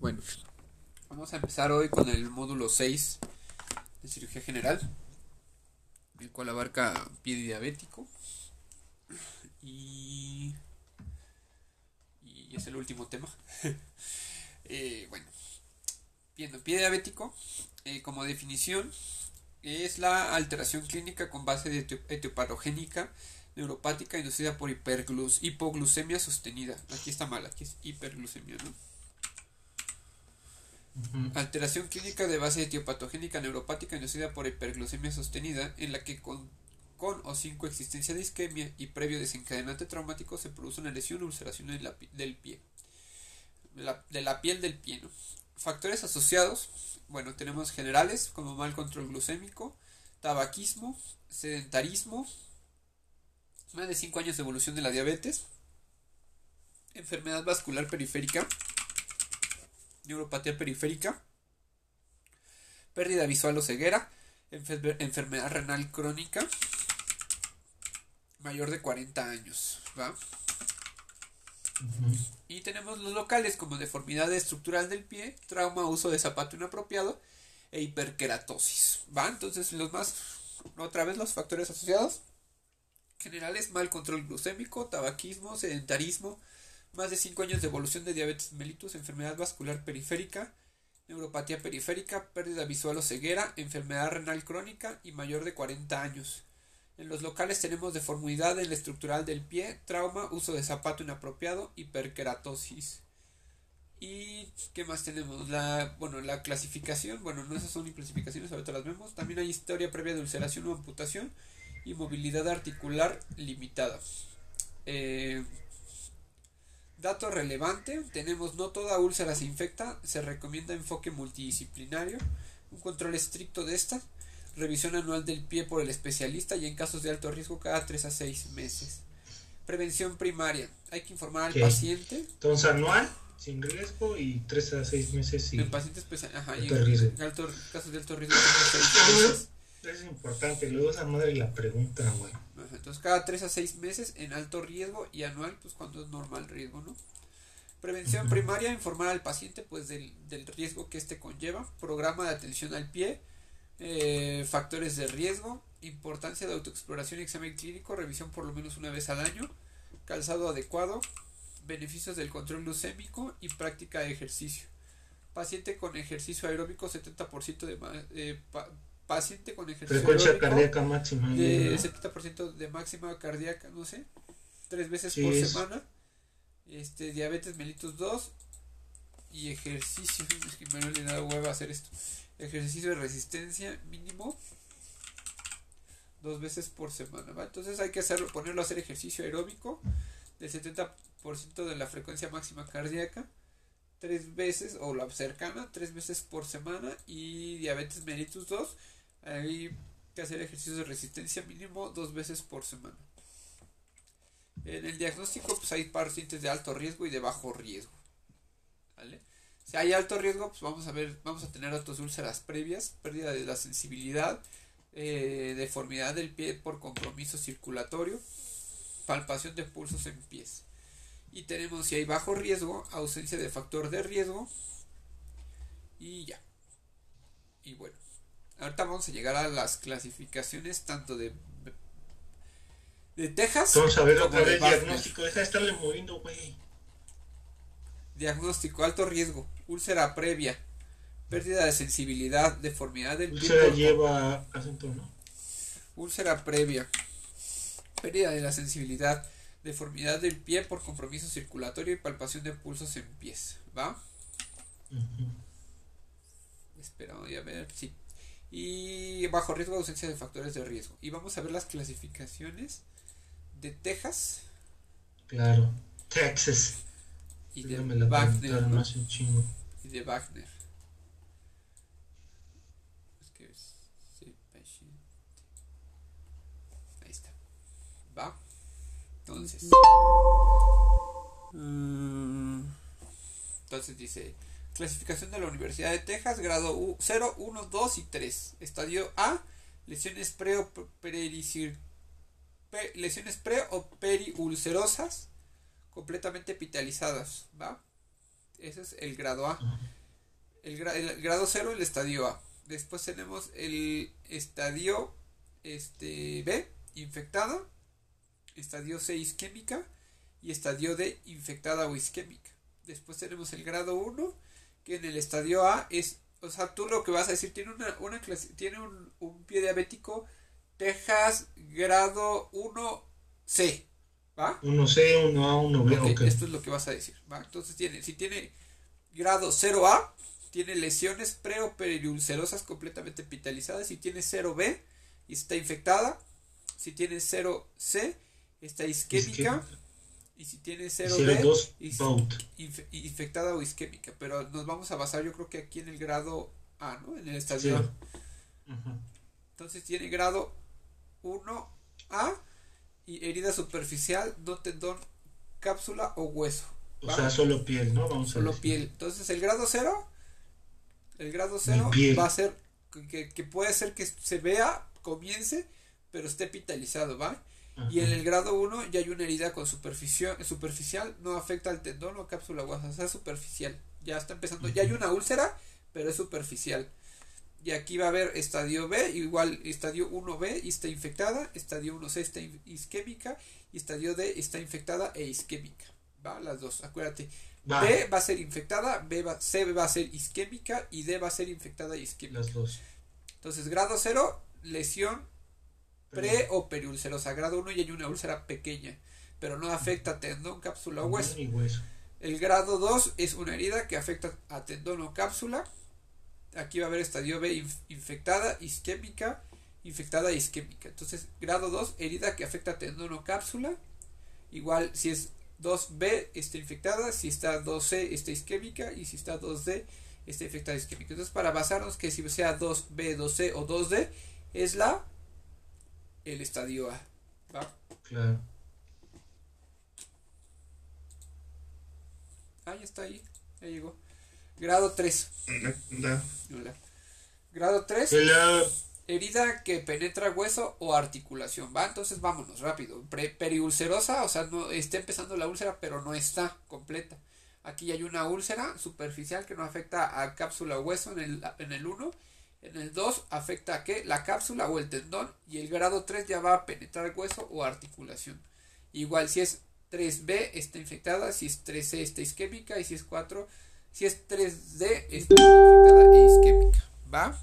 Bueno, vamos a empezar hoy con el módulo 6 de cirugía general, el cual abarca pie diabético y, y es el último tema. eh, bueno, pie diabético, eh, como definición, es la alteración clínica con base de etiopatogénica neuropática inducida por hipoglucemia sostenida. Aquí está mal, aquí es hiperglucemia, ¿no? Alteración clínica de base etiopatogénica neuropática inducida por hiperglucemia sostenida, en la que con, con o sin coexistencia de isquemia y previo desencadenante traumático se produce una lesión o ulceración del pie. de la piel del pie. Factores asociados, bueno, tenemos generales como mal control glucémico, tabaquismo, sedentarismo, más de 5 años de evolución de la diabetes, enfermedad vascular periférica, neuropatía periférica, pérdida visual o ceguera, enfermedad renal crónica, mayor de 40 años, ¿va? Y tenemos los locales como deformidad estructural del pie, trauma, uso de zapato inapropiado e hiperkeratosis, ¿va? Entonces los más, otra vez los factores asociados generales, mal control glucémico, tabaquismo, sedentarismo, más de 5 años de evolución de diabetes mellitus, enfermedad vascular periférica, neuropatía periférica, pérdida visual o ceguera, enfermedad renal crónica y mayor de 40 años. En los locales tenemos deformidad en la estructural del pie, trauma, uso de zapato inapropiado, hiperkeratosis. ¿Y qué más tenemos? La, bueno, la clasificación, bueno, no esas son clasificaciones, ahorita las vemos. También hay historia previa de ulceración o amputación y movilidad articular limitada. Eh, Dato relevante, tenemos no toda úlcera se infecta, se recomienda enfoque multidisciplinario, un control estricto de esta, revisión anual del pie por el especialista y en casos de alto riesgo cada 3 a 6 meses. Prevención primaria, hay que informar al paciente. Entonces anual, sin riesgo y 3 a 6 meses sin el paciente especial, ajá, alto riesgo. casos de alto riesgo. 3 a 6 meses. Es importante, luego esa madre la pregunta, güey. Entonces cada 3 a 6 meses en alto riesgo y anual pues cuando es normal riesgo, ¿no? Prevención primaria, informar al paciente pues del, riesgo que este conlleva, programa de atención al pie, eh, factores de riesgo, importancia de autoexploración y examen clínico, revisión por lo menos una vez al año, calzado adecuado, beneficios del control glucémico y práctica de ejercicio. Paciente con ejercicio aeróbico 70% de, eh, paciente con ejercicio frecuencia cardíaca máxima de 70% de máxima cardíaca no sé tres veces por semana. Este diabetes mellitus 2 y ejercicio. Es que me he dado hueva hacer esto. Ejercicio de resistencia mínimo dos veces por semana ¿va? entonces hay que hacerlo ponerlo a hacer ejercicio aeróbico del 70% de la frecuencia máxima cardíaca tres veces o la cercana tres veces por semana y diabetes mellitus 2 hay que hacer ejercicios de resistencia mínimo dos veces por semana. En el diagnóstico pues hay pacientes de alto riesgo y de bajo riesgo. Si hay alto riesgo, pues vamos a ver, vamos a tener otras úlceras previas, pérdida de la sensibilidad, eh, deformidad del pie por compromiso circulatorio, palpación de pulsos en pies. Y tenemos si hay bajo riesgo, ausencia de factor de riesgo y ya. Y bueno. Ahorita vamos a llegar a las clasificaciones tanto de de Texas. Vamos a ver otra vez diagnóstico. Deja de estarle moviendo, güey. Diagnóstico, alto riesgo, úlcera previa, pérdida de sensibilidad, deformidad del pie. Úlcera lleva acento, ¿no? Úlcera previa, pérdida de la sensibilidad, deformidad del pie por compromiso circulatorio y palpación de pulsos en pies. ¿Va? Esperamos a ver si y bajo riesgo de ausencia de factores de riesgo. Y vamos a ver las clasificaciones de Texas. Claro, Texas. Y de Wagner. Y de Wagner. Ahí está. Va. Entonces. Mm, entonces dice Clasificación de la Universidad de Texas, grado 0, 1, 2 y 3. Estadio A, lesiones pre o, lesiones completamente epitalizadas, ¿va? Ese es el grado A. El, grado 0, el estadio A. Después tenemos el estadio este, B, infectada. Estadio C, isquémica. Y estadio D, infectada o isquémica. Después tenemos el grado 1, que en el estadio A es, o sea, tú lo que vas a decir, tiene una, una clase, tiene un, un pie diabético Texas grado 1C. ¿Va? 1C, 1A, 1B. Esto es lo que vas a decir. ¿va? Entonces, tiene, si tiene grado 0A, tiene lesiones pre o periulcerosas completamente epitalizadas. Si tiene 0B y está infectada. Si tiene 0C, está isquémica. Y si tiene 0B, infectada o isquémica. Pero nos vamos a basar, yo creo que aquí en el grado A, ¿no? En el estadio. Entonces tiene grado 1A y herida superficial, no tendón, cápsula o hueso. O sea, solo piel, ¿no? Vamos solo piel. Entonces, el grado 0, el grado 0 va a ser que, puede ser que se vea, comience, pero esté epitalizado, ¿va? Y en el grado 1 ya hay una herida con superficial, superficial, no afecta al tendón o cápsula hueso, o sea, superficial. Ya está empezando, ya hay una úlcera, pero es superficial. Y aquí va a haber estadio B, igual estadio 1B está infectada, estadio 1C está isquémica y estadio D está infectada e isquémica. ¿Va? Las dos, acuérdate. B va a ser infectada, B va, C va a ser isquémica y D va a ser infectada e isquémica. Las dos. Entonces, grado 0, lesión pre o periulcerosa. Grado 1 y hay una úlcera pequeña, pero no afecta tendón, cápsula o hueso. El grado 2 es una herida que afecta a tendón o cápsula aquí va a haber estadio B infectada, isquémica, infectada isquémica. Entonces, grado 2, herida que afecta tendón o cápsula. Igual, si es 2B está infectada, si está 2C está isquémica y si está 2D está infectada isquémica. Entonces, para basarnos que si sea 2B, 2C o 2D, es la el estadio A. ¿Va? Claro. Ah, ya está ahí. Ya llegó. Grado 3. Grado 3. Herida que penetra hueso o articulación. Va, entonces vámonos rápido. periulcerosa, o sea, no está empezando la úlcera, pero no está completa. Aquí hay una úlcera superficial que no afecta a cápsula o hueso en el, en el 1. En el 2 afecta a qué? La cápsula o el tendón. Y el grado 3 ya va a penetrar hueso o articulación. Igual si es 3B está infectada, si es 3C está isquémica y si es 4 si es 3D, está infectada e isquémica. ¿Va?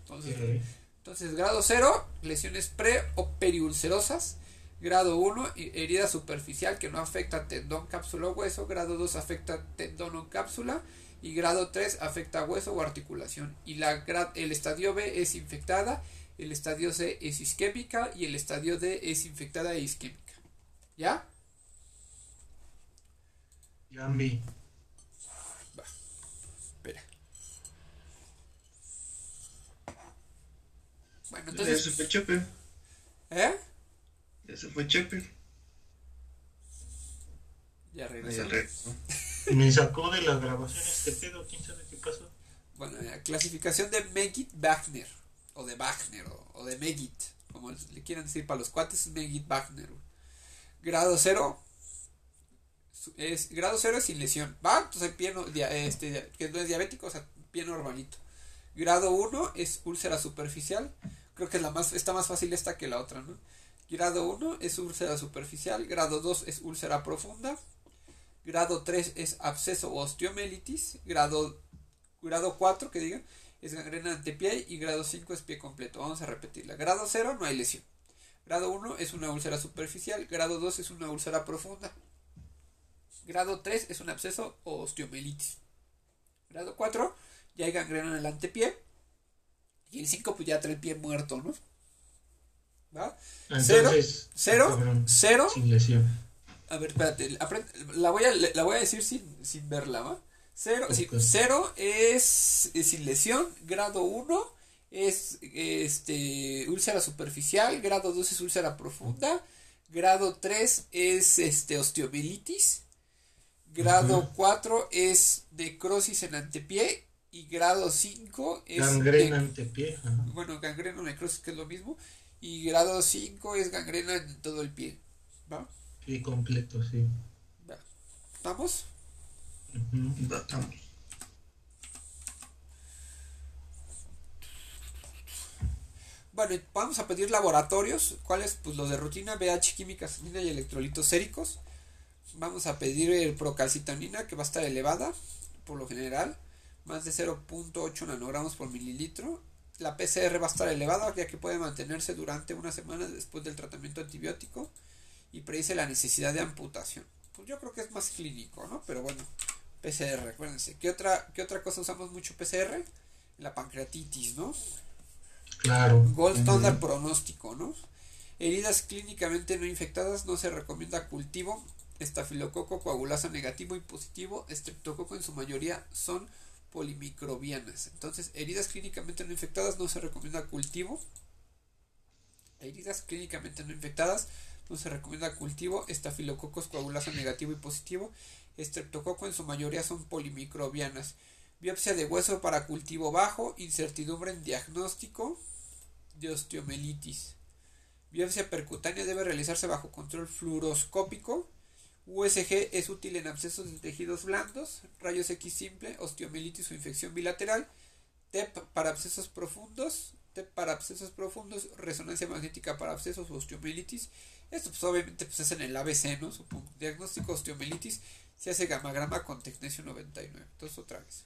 Entonces, entonces, grado 0, lesiones pre o periulcerosas. Grado 1, herida superficial que no afecta tendón, cápsula o hueso. Grado 2 afecta tendón o cápsula. Y grado 3 afecta hueso o articulación. Y la, el estadio B es infectada. El estadio C es isquémica. Y el estadio D es infectada e isquémica. ¿Ya? Ya, vi. Bueno, entonces. Ya se fue Chepe. ¿Eh? Ya se fue Chepe. Ya regresó. Me sacó de la grabación este pedo, quién sabe qué pasó. Bueno, la clasificación de Megit Wagner, o de Wagner, o, de Megit, como le quieran decir para los cuates, Megit Wagner. Grado 0, es, grado 0 es sin lesión. Va, entonces pie no, este, que es diabético, o sea, pie normalito. Grado 1 es úlcera superficial. Creo que es la más, está más fácil esta que la otra, ¿no? Grado 1 es úlcera superficial. Grado 2 es úlcera profunda. Grado 3 es absceso o osteomelitis. Grado, grado 4, que diga, es gangrena antepié. Y grado 5 es pie completo. Vamos a repetirla. Grado 0 no hay lesión. Grado 1 es una úlcera superficial. Grado 2 es una úlcera profunda. Grado 3 es un absceso o osteomelitis. Grado 4 ya hay gangrena en el antepié. Y el 5 pues ya trae el pie muerto, ¿no? ¿Va? Entonces, cero, cero, cero. Sin lesión. A ver, espérate, la voy a, la voy a decir sin, sin verla, ¿va? Cero, cero es, es, sin lesión, grado 1 es este úlcera superficial, grado 2 es úlcera profunda, grado 3 es este osteomielitis, grado 4 es necrosis en antepié y grado 5 es... Gangrena antepié. Bueno, gangrena necrosis que es lo mismo. Y grado 5 es gangrena en todo el pie. ¿Va? Sí, completo, sí. Ujú. Datamos. Bueno, vamos a pedir laboratorios. ¿Cuáles? Pues los de rutina, BH, química sanguínea y electrolitos séricos. Vamos a pedir el procalcitonina, que va a estar elevada, por lo general, más de 0.8 nanogramos por mililitro. La PCR va a estar elevada, ya que puede mantenerse durante una semana después del tratamiento antibiótico y predice la necesidad de amputación. Pues yo creo que es más clínico, ¿no? Pero bueno, PCR, acuérdense. ¿Qué otra, qué otra cosa usamos mucho PCR? La pancreatitis, ¿no? Claro. Gold standard pronóstico, ¿no? Heridas clínicamente no infectadas no se recomienda cultivo. Estafilococo coagulasa negativo y positivo. Estreptococo en su mayoría son polimicrobianas. Entonces, heridas clínicamente no infectadas no se recomienda cultivo. Heridas clínicamente no infectadas no se recomienda cultivo. Estafilococos coagulasa negativo y positivo. Estreptococo en su mayoría son polimicrobianas. Biopsia de hueso para cultivo bajo, incertidumbre en diagnóstico de osteomelitis. Biopsia percutánea debe realizarse bajo control fluoroscópico. USG es útil en abscesos de tejidos blandos, rayos X simple, osteomelitis o infección bilateral. TEP para abscesos profundos, TEP para abscesos profundos, resonancia magnética para abscesos o osteomelitis. Esto pues obviamente pues es en el ABC, ¿no? Supongo. Diagnóstico osteomelitis se hace gamagrama con tecnesio 99. Entonces otra vez.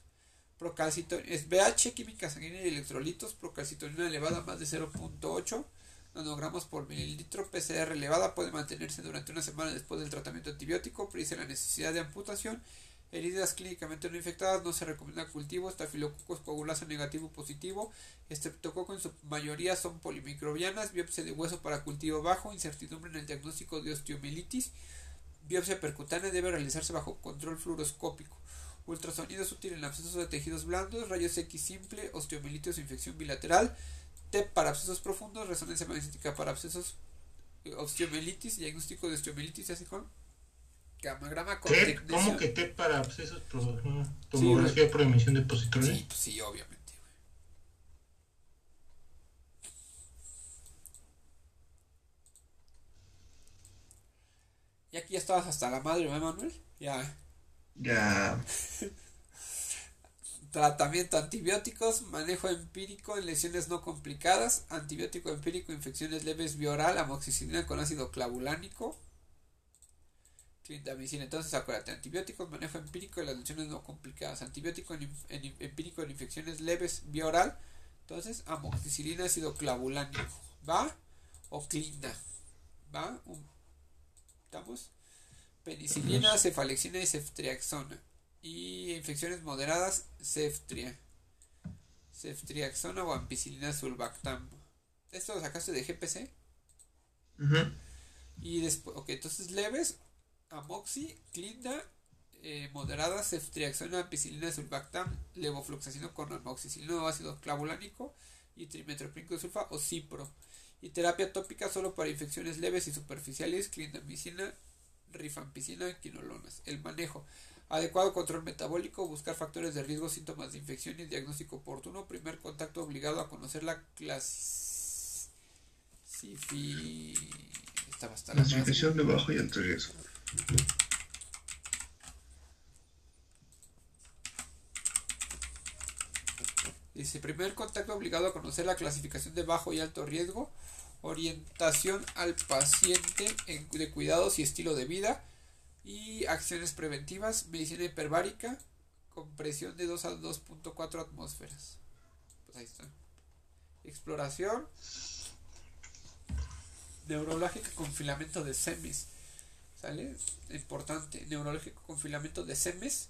Procalcitonina, es BH, química sanguínea y electrolitos, procalcitonina elevada más de 0.8 nanogramos por mililitro, PCR elevada, puede mantenerse durante una semana después del tratamiento antibiótico, predice la necesidad de amputación, heridas clínicamente no infectadas, no se recomienda cultivo, estafilococos coagulasa negativo positivo, estreptococo en su mayoría son polimicrobianas, biopsia de hueso para cultivo bajo, incertidumbre en el diagnóstico de osteomelitis, biopsia percutánea debe realizarse bajo control fluoroscópico. Ultrasonido es útil en abscesos de tejidos blandos, rayos X simple, osteomelitis o infección bilateral, TEP para abscesos profundos, resonancia magnética para abscesos, eh, osteomelitis, diagnóstico de osteomelitis, así con gamagrama con TEP, tecnesio. ¿Cómo que TEP para abscesos? Pro, ajá, tomografía por emisión de positrones. Sí, pues sí, obviamente. güey. Y aquí ya estabas hasta la madre, ¿no, Manuel? Ya. Ya. Tratamiento antibióticos, manejo empírico en lesiones no complicadas, antibiótico empírico, infecciones leves vía oral, amoxicilina con ácido clavulánico, clindamicina. Entonces acuérdate, antibióticos, manejo empírico en las lesiones no complicadas, antibiótico en, empírico en infecciones leves vía oral, entonces amoxicilina, ácido clavulánico, ¿va? O clinda, ¿va? ¿Estamos? Penicilina, cefalexina y ceftriaxona. Y infecciones moderadas, ceftria. Ceftriaxona o ampicilina sulbactam. Esto lo sacaste de GPC. Ujú. Y después, ok, entonces leves, amoxi, clinda, eh, moderada, ceftriaxona, ampicilina sulbactam, levofloxacino con amoxicilina ácido clavulánico y trimetoprim sulfa o cipro. Y terapia tópica solo para infecciones leves y superficiales, clindamicina, rifampicina, quinolonas. El manejo. Adecuado control metabólico, buscar factores de riesgo, síntomas de infección y diagnóstico oportuno. Primer contacto obligado a conocer la. Clasificación de bajo y alto riesgo. Dice, primer contacto obligado a conocer la clasificación de bajo y alto riesgo, orientación al paciente en- de cuidados y estilo de vida y acciones preventivas, medicina hiperbárica con presión de 2 a 2.4 atmósferas. Pues ahí está. Exploración neurológica con filamento de semes. ¿Sale? Importante. Neurológico con filamento de semes.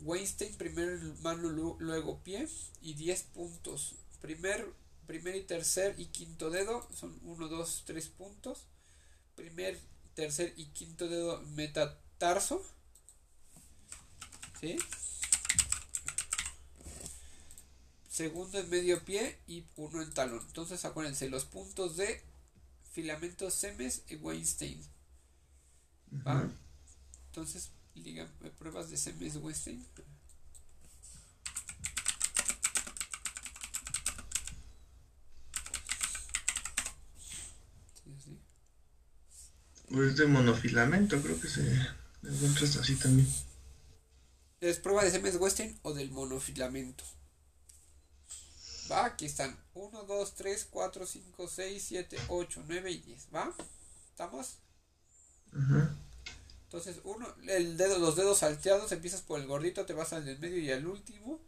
Weinstein, primer mano, lu- luego pie. Y 10 puntos. Primer, primer y tercer y quinto dedo son 1, 2, 3 puntos. Primer, tercer y quinto dedo metatarso. ¿Sí? Segundo en medio pie y uno en talón. Entonces acuérdense los puntos de filamento semes y Weinstein. ¿Va? Entonces, liga, pruebas de semes Weinstein. Sí, es de monofilamento, creo que se encuentras así también. es prueba de Semes Western o del monofilamento. Va, aquí están 1, 2, 3, 4, 5, 6, 7, 8, 9 y 10. ¿Va? ¿Estamos? Ujú. Entonces, uno, el dedo, los dedos salteados, empiezas por el gordito, te vas al del medio y al último.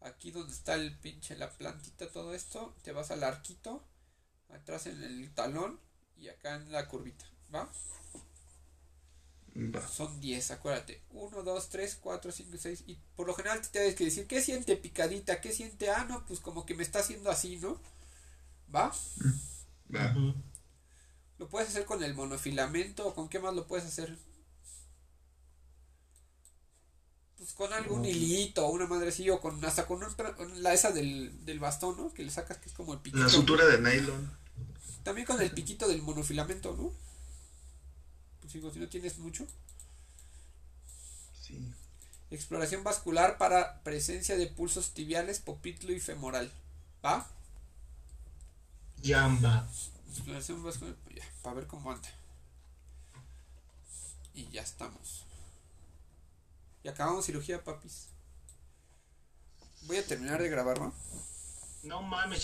Aquí donde está el pinche, la plantita, todo esto, te vas al arquito, atrás en el talón y acá en la curvita. ¿Va? Va. Son 10, acuérdate. 1, 2, 3, 4, 5, 6. Y por lo general te tienes que decir, ¿qué siente picadita? ¿Qué siente? Ah, no, pues como que me está haciendo así, ¿no? ¿Va? Va. Ujú. Lo puedes hacer con el monofilamento o con qué más lo puedes hacer. Pues con algún hilito una madre así o con hasta con, un con la esa del, del bastón, ¿no? Que le sacas que es como el piquito. La sutura de nylon. También con el piquito del monofilamento, ¿no? Pues digo, si no tienes mucho. Sí. Exploración vascular para presencia de pulsos tibiales, popitlo y femoral. ¿Va? Yamba. Exploración vascular, pues ya, para ver cómo anda. Y ya estamos. Y acabamos cirugía, papis. Voy a terminar de grabar, ¿no? No mames,